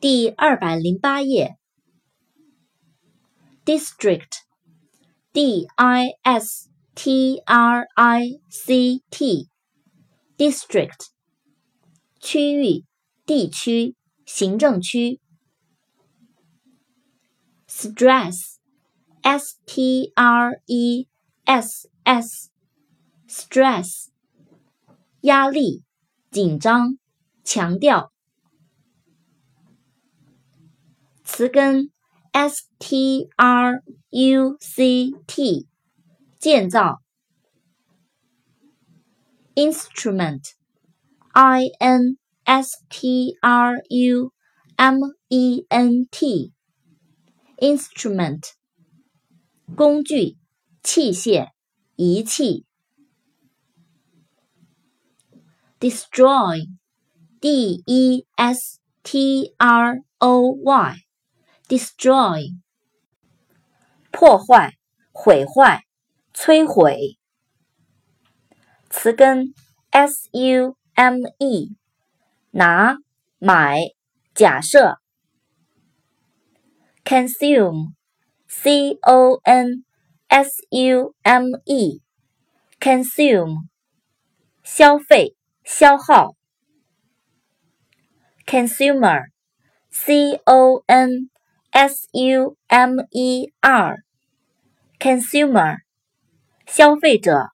第二百零八页。District，D I S T R I C T，District，区域、地区、行政区。Stress，S T R E S S，Stress，压力、紧张、强调。词根 s t r u c t 建造，instrument i n s t r u m e n t instrument 工具、器械、仪器，destroy d e s t r o y destroy，破坏、毁坏、摧毁。词根 s u m e，拿、买、假设。consume，c o n s u m e，consume，消费、消耗。consumer，c o n S U M E R，consumer，消费者。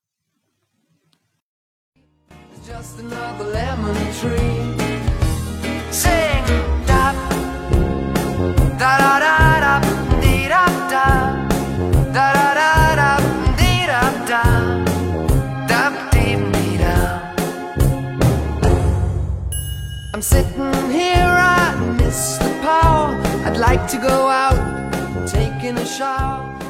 I'm sitting here, I miss the power. I'd like to go out, taking a shower.